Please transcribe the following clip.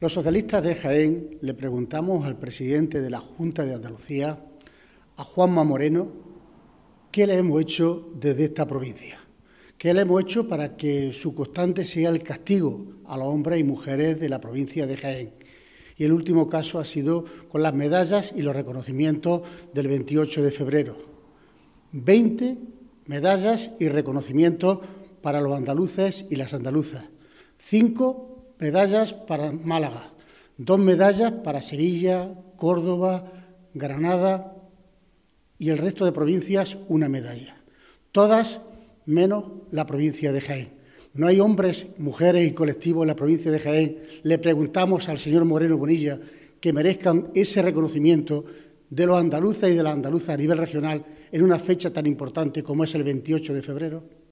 Los socialistas de Jaén le preguntamos al presidente de la Junta de Andalucía, a Juanma Moreno, qué le hemos hecho desde esta provincia, qué le hemos hecho para que su constante sea el castigo a los hombres y mujeres de la provincia de Jaén. Y el último caso ha sido con las medallas y los reconocimientos del 28 de febrero. 20 medallas y reconocimientos para los andaluces y las andaluzas. Cinco medallas para Málaga, dos medallas para Sevilla, Córdoba, Granada y el resto de provincias una medalla. Todas menos la provincia de Jaén. No hay hombres, mujeres y colectivos en la provincia de Jaén. Le preguntamos al señor Moreno Bonilla que merezcan ese reconocimiento de los andaluces y de las andaluzas a nivel regional en una fecha tan importante como es el 28 de febrero.